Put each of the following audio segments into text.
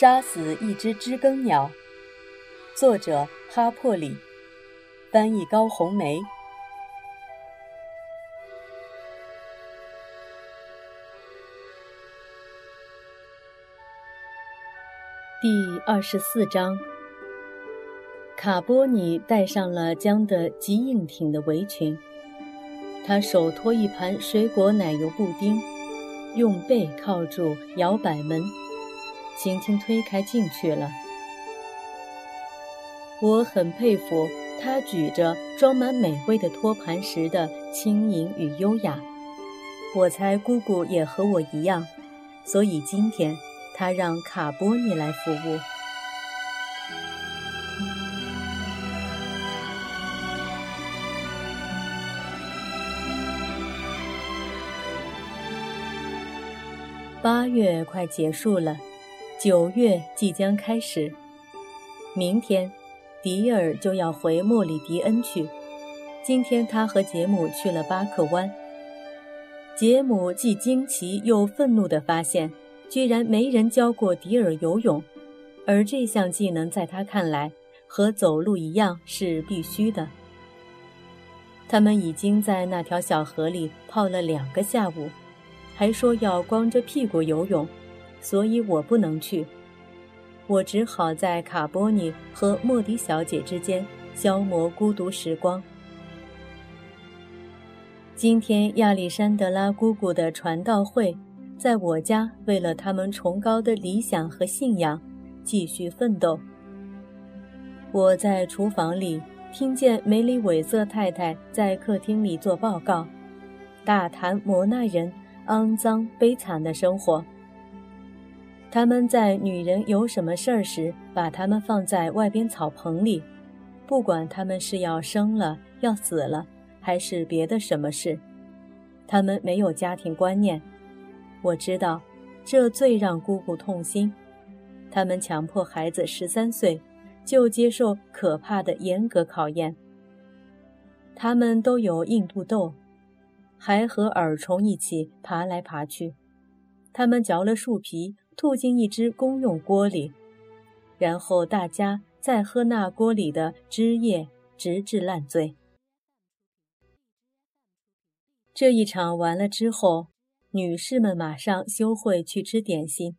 杀死一只知更鸟，作者哈珀里，翻译高红梅。第二十四章，卡波尼戴上了江的极硬挺的围裙，他手托一盘水果奶油布丁，用背靠住摇摆门，轻轻推开进去了。我很佩服他举着装满美味的托盘时的轻盈与优雅。我猜姑姑也和我一样，所以今天。他让卡波尼来服务。八月快结束了，九月即将开始。明天，迪尔就要回莫里迪恩去。今天他和杰姆去了巴克湾。杰姆既惊奇又愤怒地发现。居然没人教过迪尔游泳，而这项技能在他看来和走路一样是必须的。他们已经在那条小河里泡了两个下午，还说要光着屁股游泳，所以我不能去。我只好在卡波尼和莫迪小姐之间消磨孤独时光。今天亚历山德拉姑姑的传道会。在我家，为了他们崇高的理想和信仰，继续奋斗。我在厨房里听见梅里韦瑟太太在客厅里做报告，大谈摩纳人肮脏悲惨的生活。他们在女人有什么事儿时，把他们放在外边草棚里，不管他们是要生了、要死了，还是别的什么事，他们没有家庭观念。我知道，这最让姑姑痛心。他们强迫孩子十三岁就接受可怕的严格考验。他们都有印度痘，还和耳虫一起爬来爬去。他们嚼了树皮，吐进一只公用锅里，然后大家再喝那锅里的汁液，直至烂醉。这一场完了之后。女士们马上休会去吃点心。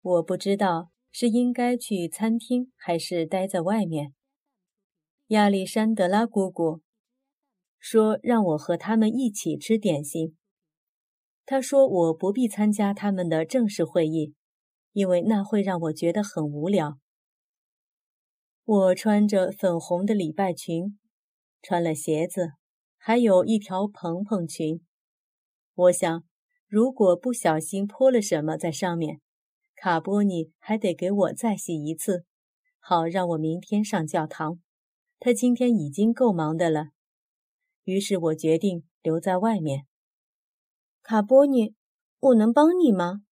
我不知道是应该去餐厅还是待在外面。亚历山德拉姑姑说让我和他们一起吃点心。他说我不必参加他们的正式会议，因为那会让我觉得很无聊。我穿着粉红的礼拜裙，穿了鞋子，还有一条蓬蓬裙。我想，如果不小心泼了什么在上面，卡波尼还得给我再洗一次，好让我明天上教堂。他今天已经够忙的了。于是我决定留在外面。卡波尼，我能帮你吗？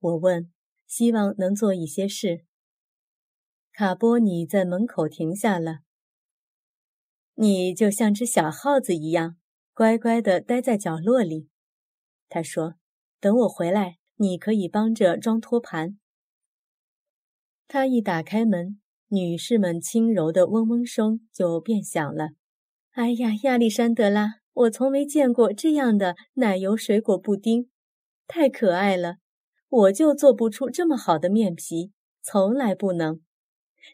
我问，希望能做一些事。卡波尼在门口停下了。你就像只小耗子一样。乖乖地待在角落里，他说：“等我回来，你可以帮着装托盘。”他一打开门，女士们轻柔的嗡嗡声就变响了。“哎呀，亚历山德拉，我从没见过这样的奶油水果布丁，太可爱了！我就做不出这么好的面皮，从来不能。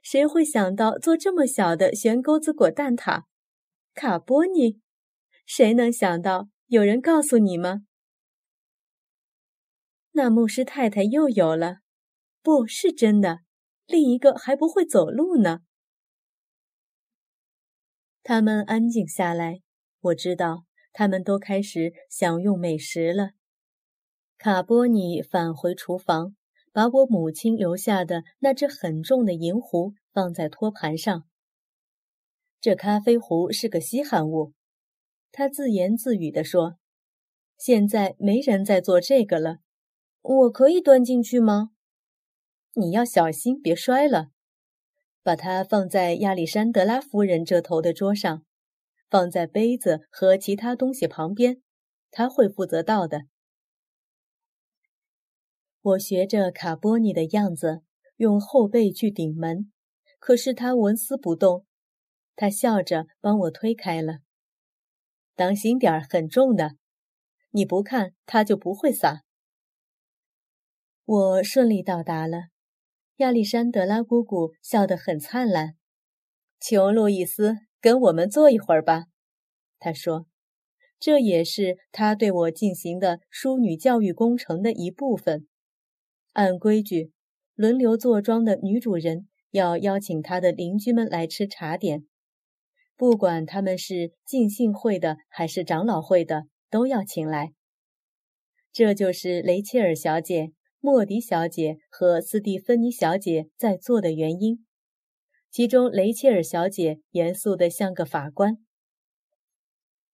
谁会想到做这么小的悬钩子果蛋挞？卡波尼。”谁能想到？有人告诉你吗？那牧师太太又有了，不是真的。另一个还不会走路呢。他们安静下来，我知道他们都开始享用美食了。卡波尼返回厨房，把我母亲留下的那只很重的银壶放在托盘上。这咖啡壶是个稀罕物。他自言自语地说：“现在没人在做这个了，我可以端进去吗？你要小心，别摔了。把它放在亚历山德拉夫人这头的桌上，放在杯子和其他东西旁边，他会负责到的。”我学着卡波尼的样子，用后背去顶门，可是他纹丝不动。他笑着帮我推开了。当心点儿，很重的，你不看他就不会洒。我顺利到达了，亚历山德拉姑姑笑得很灿烂。求·路易斯，跟我们坐一会儿吧，他说。这也是他对我进行的淑女教育工程的一部分。按规矩，轮流坐庄的女主人要邀请她的邻居们来吃茶点，不管他们是浸信会的还是长老会的，都要请来。这就是雷切尔小姐、莫迪小姐和斯蒂芬妮小姐在座的原因。其中，雷切尔小姐严肃的像个法官。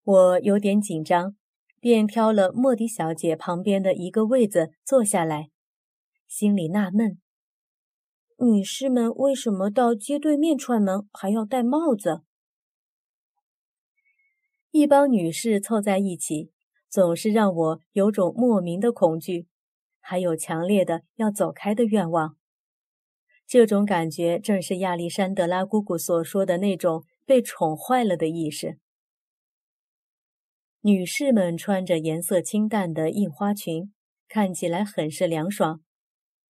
我有点紧张，便挑了莫迪小姐旁边的一个位子坐下来，心里纳闷：女士们为什么到街对面串门还要戴帽子？一帮女士凑在一起，总是让我有种莫名的恐惧，还有强烈的要走开的愿望。这种感觉正是亚历山德拉姑姑所说的那种被宠坏了的意识。女士们穿着颜色清淡的印花裙，看起来很是凉爽。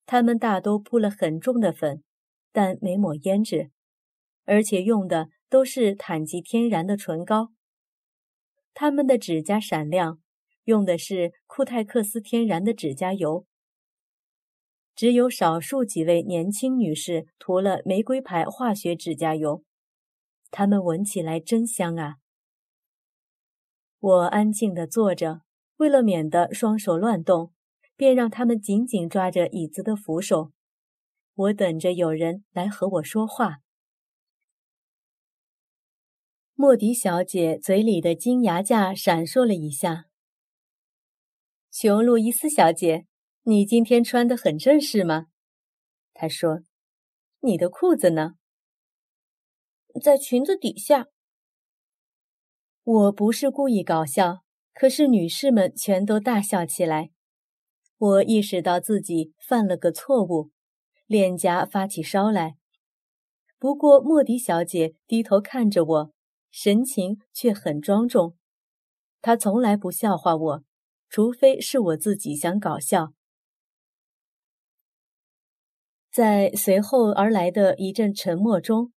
她们大都铺了很重的粉，但没抹胭脂，而且用的都是坦吉天然的唇膏。她们的指甲闪亮，用的是库泰克斯天然的指甲油。只有少数几位年轻女士涂了玫瑰牌化学指甲油，她们闻起来真香啊！我安静地坐着，为了免得双手乱动，便让他们紧紧抓着椅子的扶手。我等着有人来和我说话。莫迪小姐嘴里的金牙架闪烁了一下。琼·路易斯小姐，你今天穿得很正式吗？她说。你的裤子呢？在裙子底下。我不是故意搞笑，可是女士们全都大笑起来。我意识到自己犯了个错误，脸颊发起烧来。不过莫迪小姐低头看着我，神情却很庄重。她从来不笑话我，除非是我自己想搞笑。在随后而来的一阵沉默中，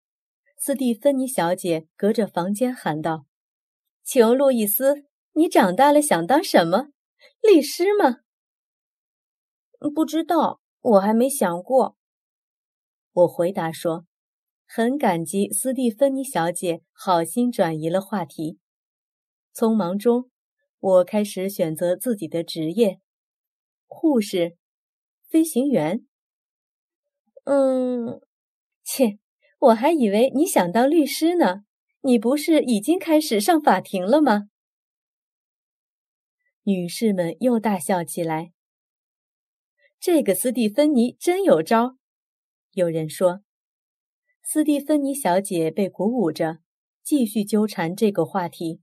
斯蒂芬妮小姐隔着房间喊道。求路易斯，你长大了想当什么？律师吗？不知道，我还没想过。我回答说：“很感激斯蒂芬妮小姐好心转移了话题。”匆忙中，我开始选择自己的职业：护士、飞行员。嗯，切，我还以为你想当律师呢。你不是已经开始上法庭了吗？女士们又大笑起来。这个斯蒂芬妮真有招，有人说。斯蒂芬妮小姐被鼓舞着，继续纠缠这个话题。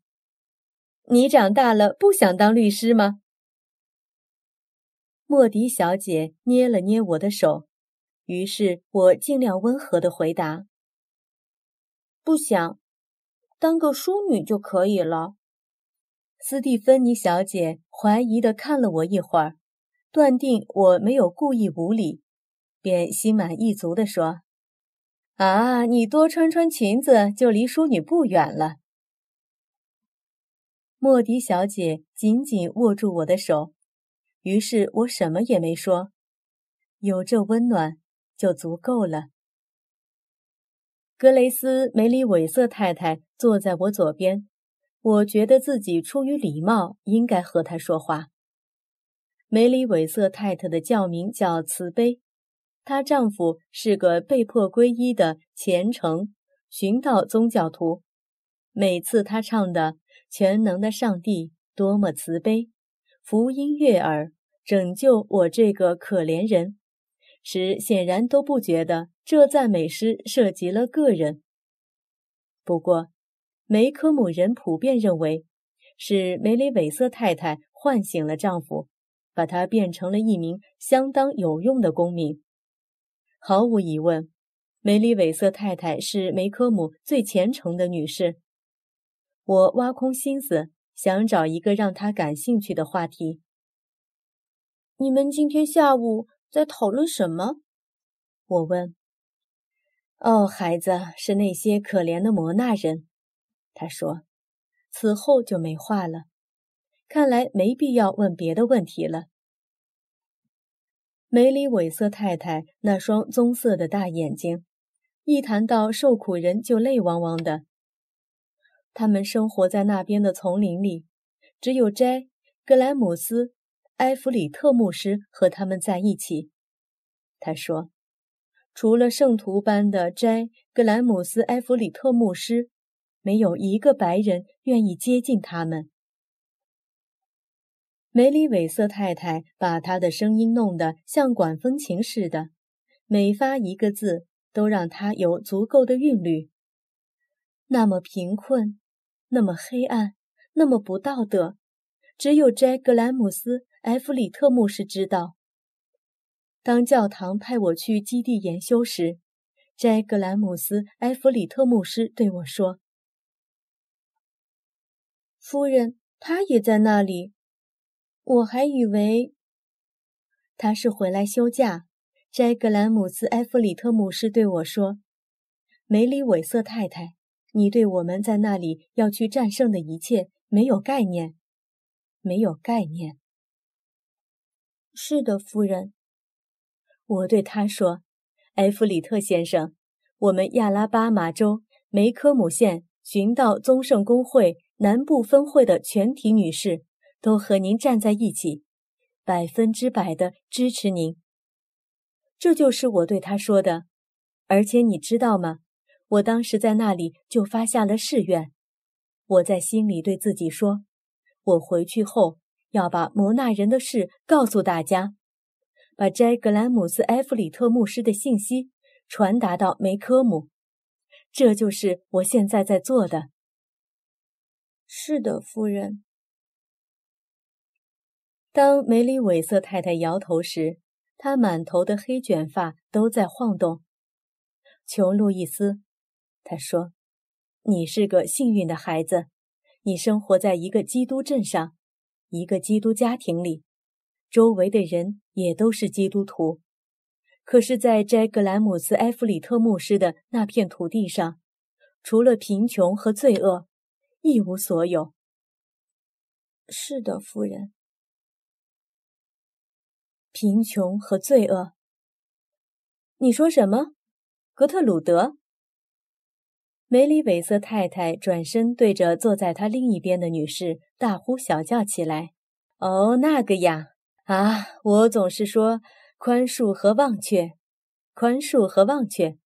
你长大了不想当律师吗？莫迪小姐捏了捏我的手，于是我尽量温和的回答：“不想。”当个淑女就可以了。斯蒂芬妮小姐怀疑的看了我一会儿，断定我没有故意无礼，便心满意足的说：“啊，你多穿穿裙子，就离淑女不远了。”莫迪小姐紧紧握住我的手，于是我什么也没说，有这温暖就足够了。格雷斯·梅里韦瑟太太坐在我左边，我觉得自己出于礼貌应该和她说话。梅里韦瑟太太的教名叫慈悲，她丈夫是个被迫皈依的虔诚寻道宗教徒。每次她唱的“全能的上帝多么慈悲”，福音悦耳，拯救我这个可怜人。时显然都不觉得这赞美诗涉及了个人。不过，梅科姆人普遍认为是梅里韦瑟太太唤醒了丈夫，把他变成了一名相当有用的公民。毫无疑问，梅里韦瑟太太是梅科姆最虔诚的女士。我挖空心思想找一个让她感兴趣的话题。你们今天下午在讨论什么？我问。哦，孩子，是那些可怜的摩纳人。他说。此后就没话了。看来没必要问别的问题了。梅里韦瑟太太那双棕色的大眼睛，一谈到受苦人就泪汪汪的。他们生活在那边的丛林里，只有斋格莱姆斯埃弗里特牧师和他们在一起。他说：“除了圣徒般的斋格莱姆斯埃弗里特牧师，没有一个白人愿意接近他们。”梅里韦瑟太太把她的声音弄得像管风琴似的，每发一个字都让他有足够的韵律。那么贫困，那么黑暗，那么不道德，只有斋格兰姆斯埃弗里特牧师知道。当教堂派我去基地研修时，斋格兰姆斯埃弗里特牧师对我说：“夫人，他也在那里。”我还以为他是回来休假。斋格兰姆斯埃弗里特牧师对我说：“梅里韦瑟太太，你对我们在那里要去战胜的一切没有概念，没有概念。”是的，夫人。我对他说：“埃弗里特先生，我们亚拉巴马州梅科姆县寻道宗圣公会南部分会的全体女士。”都和您站在一起，百分之百的支持您。这就是我对他说的。而且你知道吗？我当时在那里就发下了誓愿。我在心里对自己说：我回去后要把摩纳人的事告诉大家，把斋格兰姆斯埃弗里特牧师的信息传达到梅科姆。这就是我现在在做的。是的，夫人。当梅里韦瑟太太摇头时，她满头的黑卷发都在晃动。琼·路易斯，她说：“你是个幸运的孩子，你生活在一个基督镇上，一个基督家庭里，周围的人也都是基督徒。可是，在摘格兰姆斯埃弗里特牧师的那片土地上，除了贫穷和罪恶，一无所有。”是的，夫人。贫穷和罪恶。你说什么，格特鲁德？梅里韦瑟太太转身对着坐在她另一边的女士大呼小叫起来：“哦，那个呀！啊，我总是说宽恕和忘却，宽恕和忘却。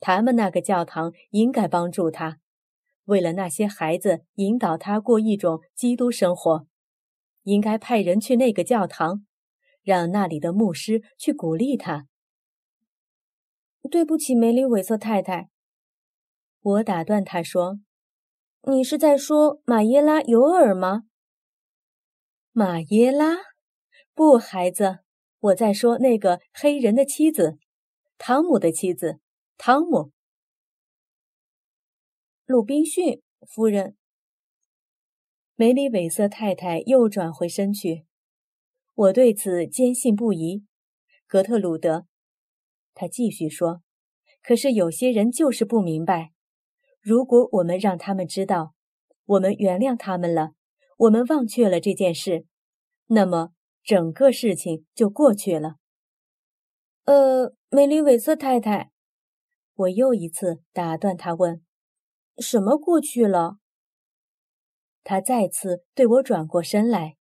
他们那个教堂应该帮助他，为了那些孩子引导他过一种基督生活，应该派人去那个教堂。”让那里的牧师去鼓励他。对不起，梅里韦瑟太太，我打断他说：“你是在说马耶拉尤尔吗？”马耶拉？不，孩子，我在说那个黑人的妻子，汤姆的妻子，汤姆。鲁滨逊夫人。梅里韦瑟太太又转回身去。我对此坚信不疑，格特鲁德，他继续说：“可是有些人就是不明白，如果我们让他们知道，我们原谅他们了，我们忘却了这件事，那么整个事情就过去了。”呃，梅里韦瑟太太，我又一次打断他问：“什么过去了？”他再次对我转过身来。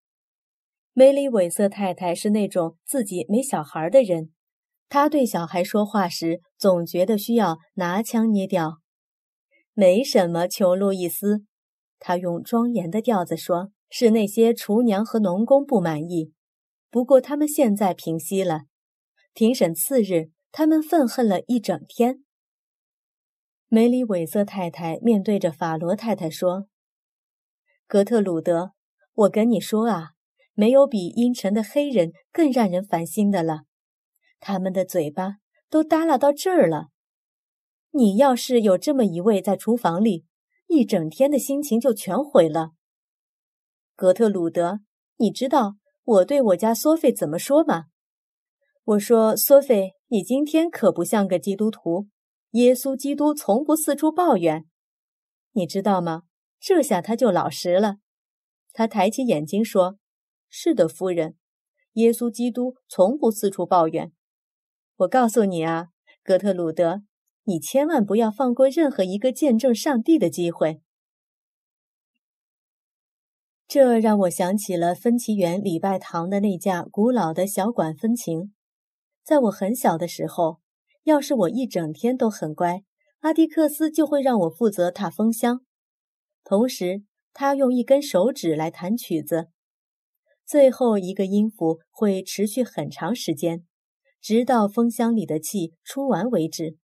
梅里韦瑟太太是那种自己没小孩的人，她对小孩说话时总觉得需要拿腔捏调。没什么，琼·路易斯，他用庄严的调子说：“是那些厨娘和农工不满意，不过他们现在平息了。庭审次日，他们愤恨了一整天。”梅里韦瑟太太面对着法罗太太说：“格特鲁德，我跟你说啊。”没有比阴沉的黑人更让人烦心的了。他们的嘴巴都耷拉到这儿了。你要是有这么一位在厨房里，一整天的心情就全毁了。格特鲁德，你知道我对我家索菲怎么说吗？我说：“索菲，你今天可不像个基督徒。耶稣基督从不四处抱怨，你知道吗？”这下他就老实了。他抬起眼睛说：“是的，夫人，耶稣基督从不四处抱怨。我告诉你啊，格特鲁德，你千万不要放过任何一个见证上帝的机会。”这让我想起了分歧园礼拜堂的那架古老的小管风琴。在我很小的时候，要是我一整天都很乖，阿迪克斯就会让我负责踏风箱。同时，他用一根手指来弹曲子，最后一个音符会持续很长时间，直到风箱里的气出完为止。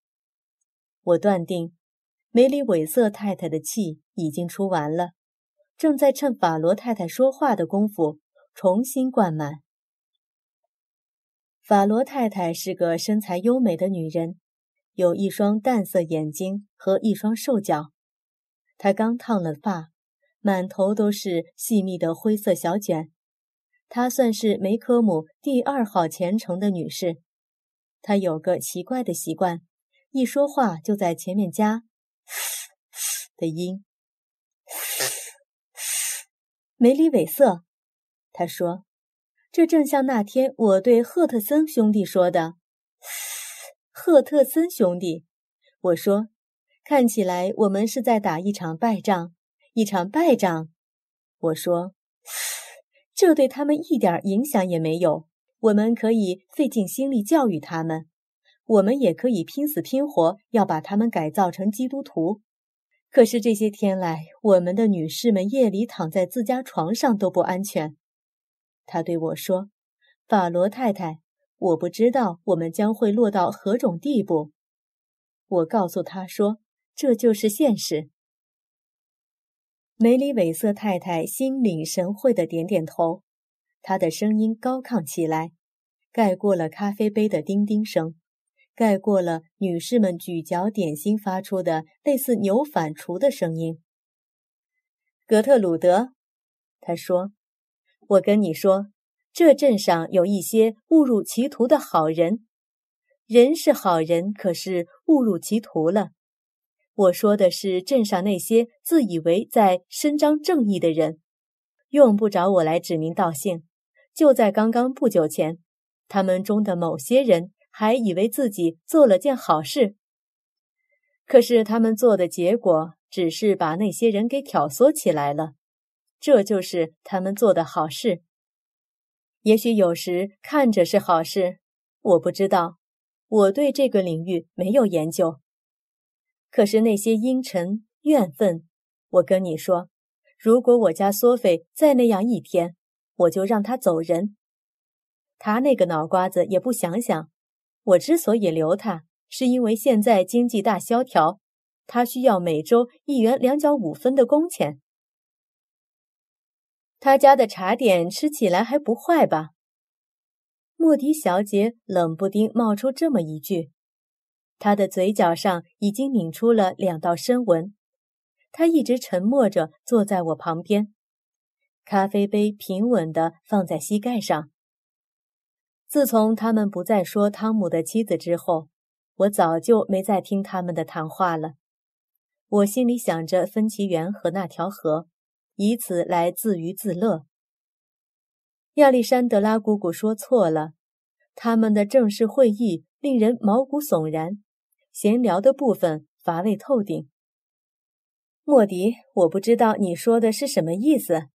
我断定，梅里韦瑟太太的气已经出完了，正在趁法罗太太说话的功夫重新灌满。法罗太太是个身材优美的女人，有一双淡色眼睛和一双瘦脚。她刚烫了发，满头都是细密的灰色小卷。她算是梅科姆第二号虔诚的女士。她有个奇怪的习惯，一说话就在前面加“的音。梅里韦瑟，他说：“这正像那天我对赫特森兄弟说的。”赫特森兄弟，我说。看起来我们是在打一场败仗，一场败仗。我说，这对他们一点影响也没有。我们可以费尽心力教育他们，我们也可以拼死拼活要把他们改造成基督徒。可是这些天来，我们的女士们夜里躺在自家床上都不安全。他对我说：“法罗太太，我不知道我们将会落到何种地步。”我告诉他说。这就是现实。梅里韦瑟太太心领神会的点点头，她的声音高亢起来，盖过了咖啡杯的叮叮声，盖过了女士们咀嚼点心发出的类似牛反刍的声音。格特鲁德，他说：“我跟你说，这镇上有一些误入歧途的好人，人是好人，可是误入歧途了。”我说的是镇上那些自以为在伸张正义的人，用不着我来指名道姓。就在刚刚不久前，他们中的某些人还以为自己做了件好事，可是他们做的结果只是把那些人给挑唆起来了。这就是他们做的好事。也许有时看着是好事，我不知道，我对这个领域没有研究。可是那些阴沉怨愤，我跟你说，如果我家索菲再那样一天，我就让他走人。他那个脑瓜子也不想想，我之所以留他，是因为现在经济大萧条，他需要每周一元两角五分的工钱。他家的茶点吃起来还不坏吧？莫迪小姐冷不丁冒出这么一句。他的嘴角上已经抿出了两道深纹，他一直沉默着坐在我旁边，咖啡杯平稳地放在膝盖上。自从他们不再说汤姆的妻子之后，我早就没再听他们的谈话了。我心里想着分歧园和那条河，以此来自娱自乐。亚历山德拉姑姑说错了，他们的正式会议令人毛骨悚然。闲聊的部分乏味透顶。莫迪，我不知道你说的是什么意思。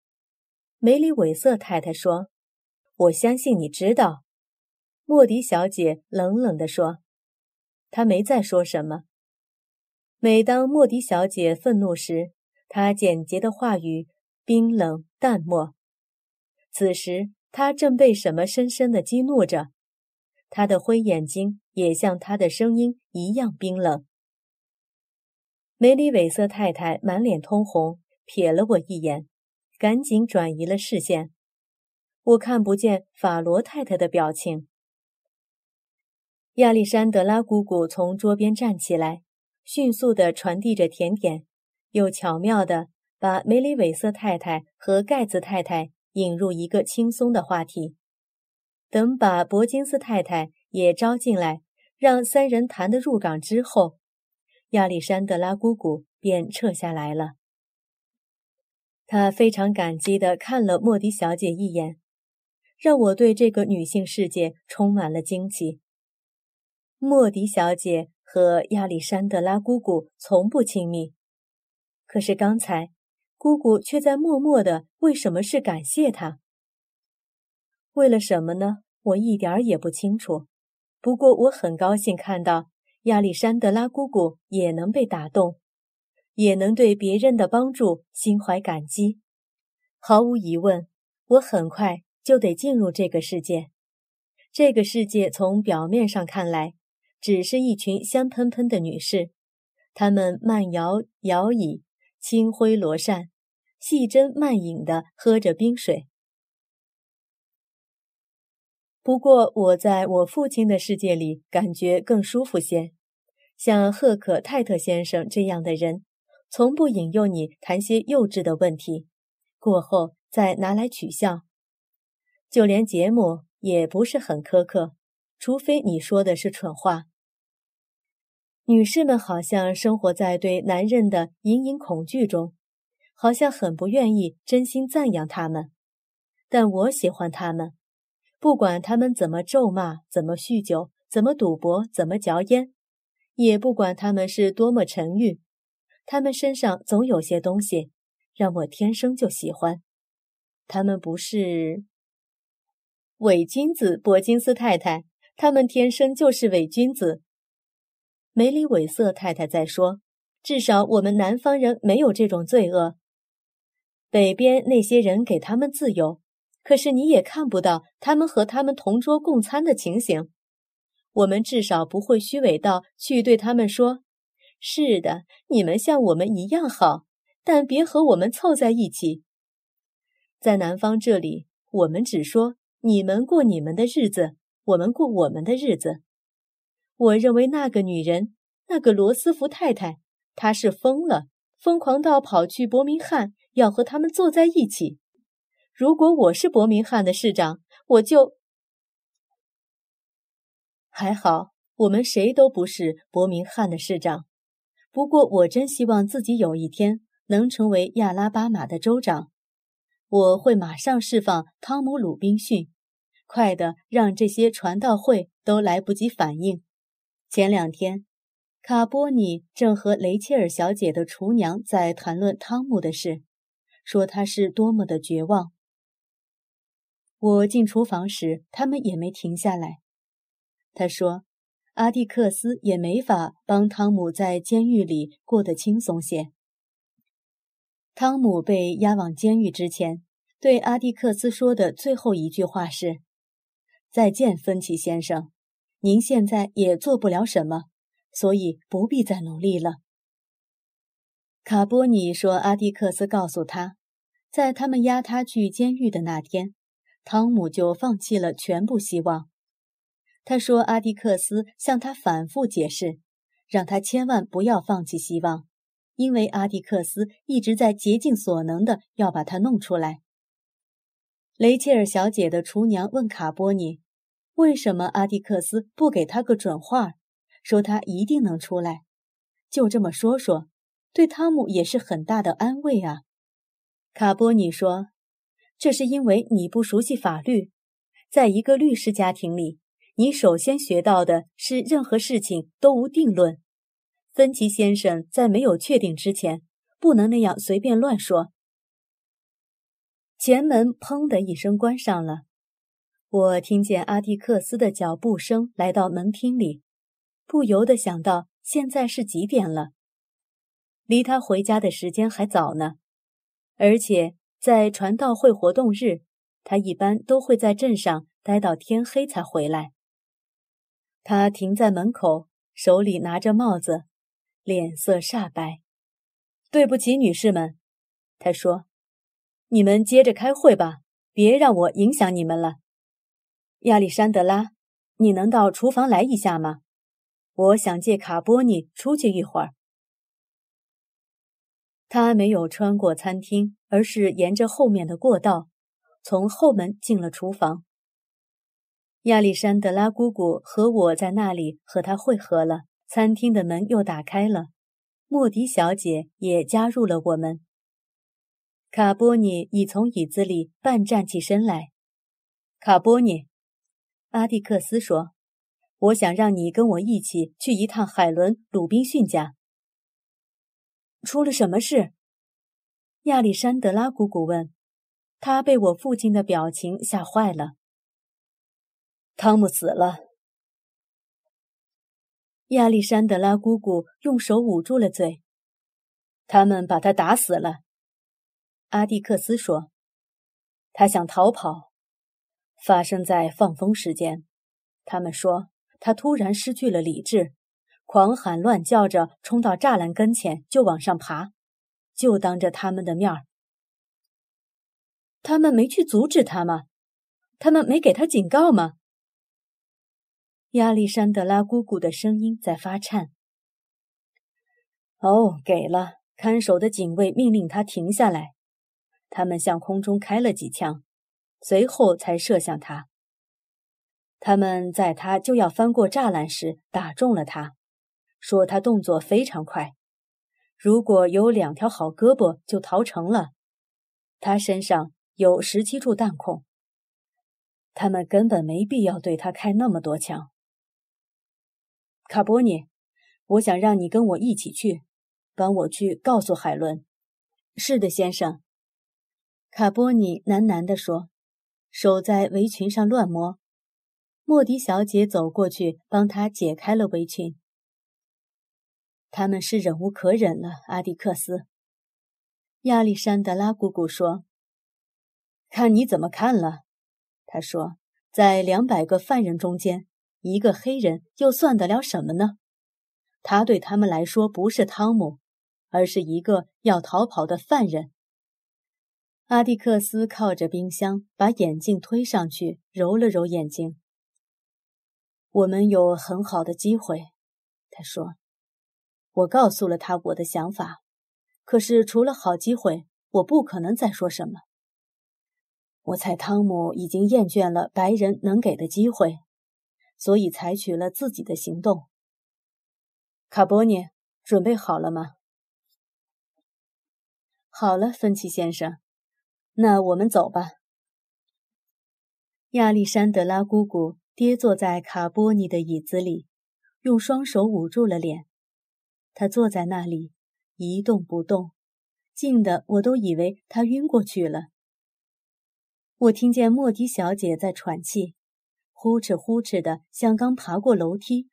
梅里韦瑟太太说：“我相信你知道。”莫迪小姐冷冷地说：“她没再说什么。”每当莫迪小姐愤怒时，她简洁的话语冰冷淡漠。此时，她正被什么深深的激怒着。她的灰眼睛也像她的声音一样冰冷。梅里韦瑟太太满脸通红，瞥了我一眼，赶紧转移了视线。我看不见法罗太太的表情。亚历山德拉姑姑从桌边站起来，迅速地传递着甜点，又巧妙地把梅里韦瑟太太和盖茨太太引入一个轻松的话题。等把伯金斯太太也招进来，让三人谈得入港之后，亚历山德拉姑姑便撤下来了。他非常感激地看了莫迪小姐一眼，让我对这个女性世界充满了惊奇。莫迪小姐和亚历山德拉姑姑从不亲密，可是刚才姑姑却在默默的为什么是感谢她？为了什么呢？我一点儿也不清楚，不过我很高兴看到亚历山德拉姑姑也能被打动，也能对别人的帮助心怀感激。毫无疑问，我很快就得进入这个世界。这个世界从表面上看来，只是一群香喷喷的女士，她们慢摇摇椅，轻挥罗扇，细斟慢饮的喝着冰水。不过，我在我父亲的世界里感觉更舒服些。像赫克泰特先生这样的人，从不引诱你谈些幼稚的问题，过后再拿来取笑。就连杰姆也不是很苛刻，除非你说的是蠢话。女士们好像生活在对男人的隐隐恐惧中，好像很不愿意真心赞扬他们，但我喜欢他们。不管他们怎么咒骂，怎么酗酒，怎么赌博，怎么嚼烟，也不管他们是多么沉郁，他们身上总有些东西让我天生就喜欢。他们不是伪君子，伯金斯太太，他们天生就是伪君子。梅里韦瑟太太在说，至少我们南方人没有这种罪恶，北边那些人给他们自由。可是你也看不到他们和他们同桌共餐的情形，我们至少不会虚伪到去对他们说：“是的，你们像我们一样好，但别和我们凑在一起。”在南方这里，我们只说：“你们过你们的日子，我们过我们的日子。”我认为那个女人，那个罗斯福太太，她是疯了，疯狂到跑去伯明翰要和他们坐在一起。如果我是伯明翰的市长，我就还好。我们谁都不是伯明翰的市长。不过，我真希望自己有一天能成为亚拉巴马的州长。我会马上释放汤姆·鲁滨逊，快的让这些传道会都来不及反应。前两天，卡波尼正和雷切尔小姐的厨娘在谈论汤姆的事，说他是多么的绝望。我进厨房时，他们也没停下来。他说：“阿蒂克斯也没法帮汤姆在监狱里过得轻松些。”汤姆被押往监狱之前，对阿蒂克斯说的最后一句话是：“再见，芬奇先生，您现在也做不了什么，所以不必再努力了。”卡波尼说：“阿蒂克斯告诉他，在他们押他去监狱的那天。”汤姆就放弃了全部希望。他说：“阿迪克斯向他反复解释，让他千万不要放弃希望，因为阿迪克斯一直在竭尽所能的要把他弄出来。”雷切尔小姐的厨娘问卡波尼：“为什么阿迪克斯不给他个准话，说他一定能出来？就这么说说，对汤姆也是很大的安慰啊。”卡波尼说。这是因为你不熟悉法律，在一个律师家庭里，你首先学到的是任何事情都无定论。芬奇先生在没有确定之前，不能那样随便乱说。前门砰的一声关上了，我听见阿蒂克斯的脚步声来到门厅里，不由得想到现在是几点了，离他回家的时间还早呢，而且。在传道会活动日，他一般都会在镇上待到天黑才回来。他停在门口，手里拿着帽子，脸色煞白。“对不起，女士们。”他说，“你们接着开会吧，别让我影响你们了。亚历山德拉，你能到厨房来一下吗？我想借卡波尼出去一会儿。他没有穿过餐厅，而是沿着后面的过道，从后门进了厨房。亚历山德拉姑姑和我在那里和他会合了。餐厅的门又打开了，莫迪小姐也加入了我们。卡波尼已从椅子里半站起身来。卡波尼，阿蒂克斯说：“我想让你跟我一起去一趟海伦·鲁滨逊家。”出了什么事？亚历山德拉姑姑问。他被我父亲的表情吓坏了。汤姆死了。亚历山德拉姑姑用手捂住了嘴。他们把他打死了。阿蒂克斯说：“他想逃跑，发生在放风时间。他们说他突然失去了理智，狂喊乱叫着冲到栅栏跟前就往上爬，就当着他们的面儿。他们没去阻止他吗？他们没给他警告吗？”亚历山德拉姑姑的声音在发颤。哦，给了。看守的警卫命令他停下来。他们向空中开了几枪，随后才射向他。他们在他就要翻过栅栏时打中了他，说他动作非常快，如果有两条好胳膊就逃成了。他身上有十七处弹孔。他们根本没必要对他开那么多枪。卡波尼，我想让你跟我一起去，帮我去告诉海伦。是的，先生。卡波尼喃喃地说，手在围裙上乱摸。莫迪小姐走过去帮他解开了围裙。他们是忍无可忍了，阿迪克斯。亚历山德拉姑姑说：“看你怎么看了。”他说：“在两百个犯人中间。”一个黑人又算得了什么呢？他对他们来说不是汤姆，而是一个要逃跑的犯人。阿蒂克斯靠着冰箱，把眼镜推上去，揉了揉眼睛。我们有很好的机会，他说。我告诉了他我的想法，可是除了好机会，我不可能再说什么。我猜汤姆已经厌倦了白人能给的机会。所以采取了自己的行动。卡波尼，准备好了吗？好了，芬奇先生，那我们走吧。亚历山德拉姑姑跌坐在卡波尼的椅子里，用双手捂住了脸。她坐在那里一动不动，静的我都以为她晕过去了。我听见莫迪小姐在喘气。呼哧呼哧的，像刚爬过楼梯。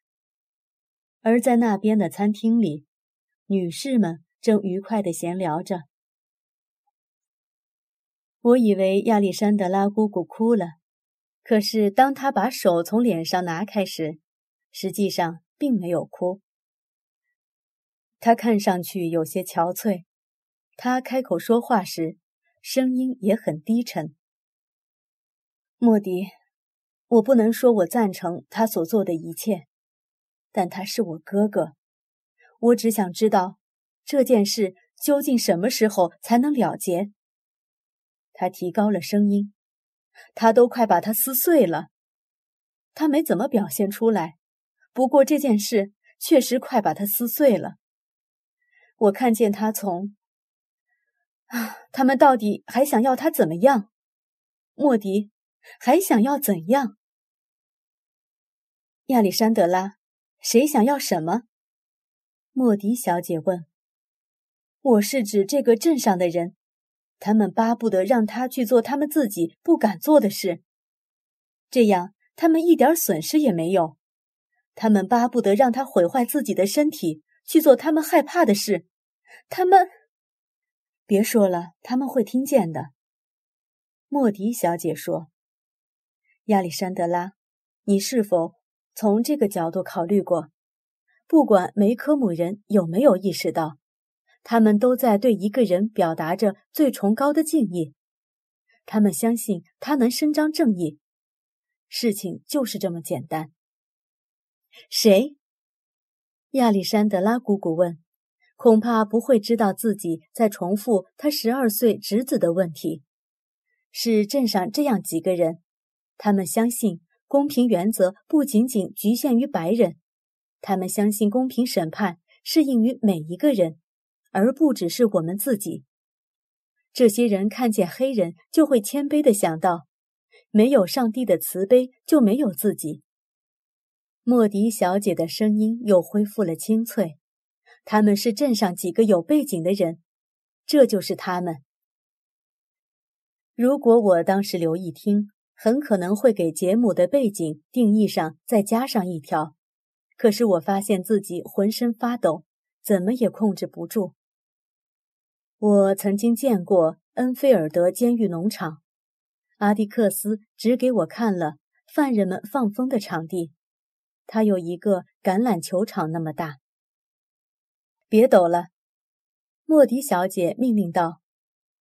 而在那边的餐厅里，女士们正愉快的闲聊着。我以为亚历山德拉姑姑哭了，可是当她把手从脸上拿开时，实际上并没有哭。她看上去有些憔悴。她开口说话时，声音也很低沉。莫迪。我不能说我赞成他所做的一切，但他是我哥哥。我只想知道这件事究竟什么时候才能了结。他提高了声音，他都快把它撕碎了。他没怎么表现出来，不过这件事确实快把它撕碎了。我看见他从……啊，他们到底还想要他怎么样？莫迪还想要怎样？亚历山德拉，谁想要什么？莫迪小姐问。我是指这个镇上的人，他们巴不得让他去做他们自己不敢做的事，这样他们一点损失也没有。他们巴不得让他毁坏自己的身体，去做他们害怕的事。他们，别说了，他们会听见的。莫迪小姐说。亚历山德拉，你是否？从这个角度考虑过，不管梅科姆人有没有意识到，他们都在对一个人表达着最崇高的敬意。他们相信他能伸张正义。事情就是这么简单。谁？亚历山德拉姑姑问。恐怕不会知道自己在重复他十二岁侄子的问题。是镇上这样几个人，他们相信公平原则不仅仅局限于白人，他们相信公平审判适应于每一个人，而不只是我们自己。这些人看见黑人，就会谦卑的想到：没有上帝的慈悲，就没有自己。莫迪小姐的声音又恢复了清脆。他们是镇上几个有背景的人，这就是他们。如果我当时留意听，很可能会给杰姆的背景定义上再加上一条。可是我发现自己浑身发抖，怎么也控制不住。我曾经见过恩菲尔德监狱农场，阿迪克斯指给我看了犯人们放风的场地，它有一个橄榄球场那么大。别抖了，莫迪小姐命令道。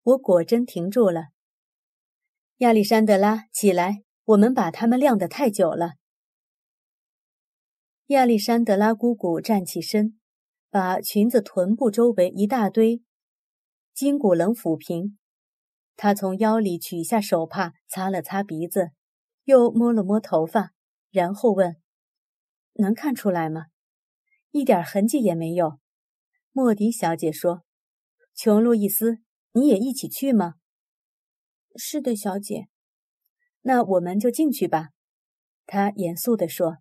我果真停住了。亚历山德拉，起来！我们把他们晾得太久了。亚历山德拉姑姑站起身，把裙子臀部周围一大堆筋骨棱抚平。他从腰里取下手帕，擦了擦鼻子，又摸了摸头发，然后问：“能看出来吗？一点痕迹也没有。”莫迪小姐说：“琼·路易斯，你也一起去吗？”“是的，小姐。”“那我们就进去吧。”她严肃地说。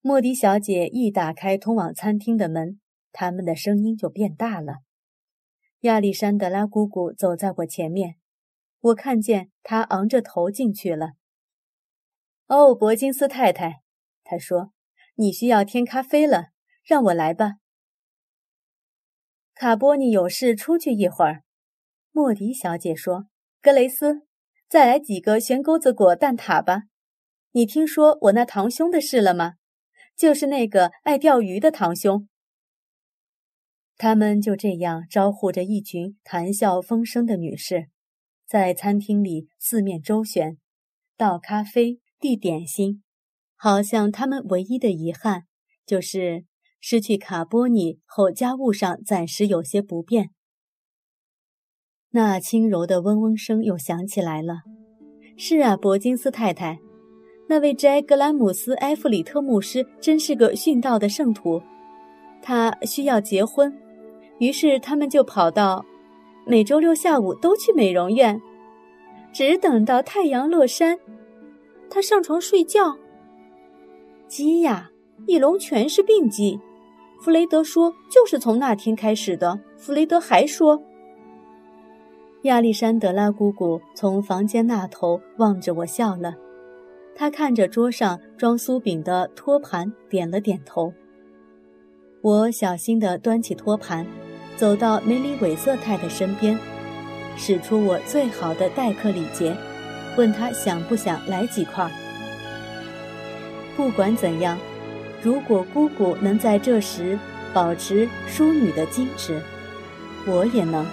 莫迪小姐一打开通往餐厅的门，他们的声音就变大了。亚历山德拉姑姑走在我前面，我看见她昂着头进去了。“哦，伯金斯太太，”她说，“你需要添咖啡了，让我来吧。”卡波尼有事出去一会儿，莫迪小姐说：“格雷斯，再来几个悬钩子果蛋挞吧。你听说我那堂兄的事了吗？就是那个爱钓鱼的堂兄。”他们就这样招呼着一群谈笑风生的女士，在餐厅里四面周旋，倒咖啡、递点心，好像他们唯一的遗憾就是。失去卡波尼后，家务上暂时有些不便。那轻柔的嗡嗡声又响起来了。是啊，伯金斯太太，那位摘格兰姆斯埃弗里特牧师真是个殉道的圣徒。他需要结婚，于是他们就跑到每周六下午都去美容院，只等到太阳落山，他上床睡觉。鸡呀，一笼全是病鸡。弗雷德说：“就是从那天开始的。”弗雷德还说：“亚历山德拉姑姑从房间那头望着我笑了。她看着桌上装酥饼的托盘，点了点头。我小心地端起托盘，走到梅里韦瑟太太身边，使出我最好的待客礼节，问她想不想来几块。不管怎样。”如果姑姑能在这时保持淑女的矜持，我也能。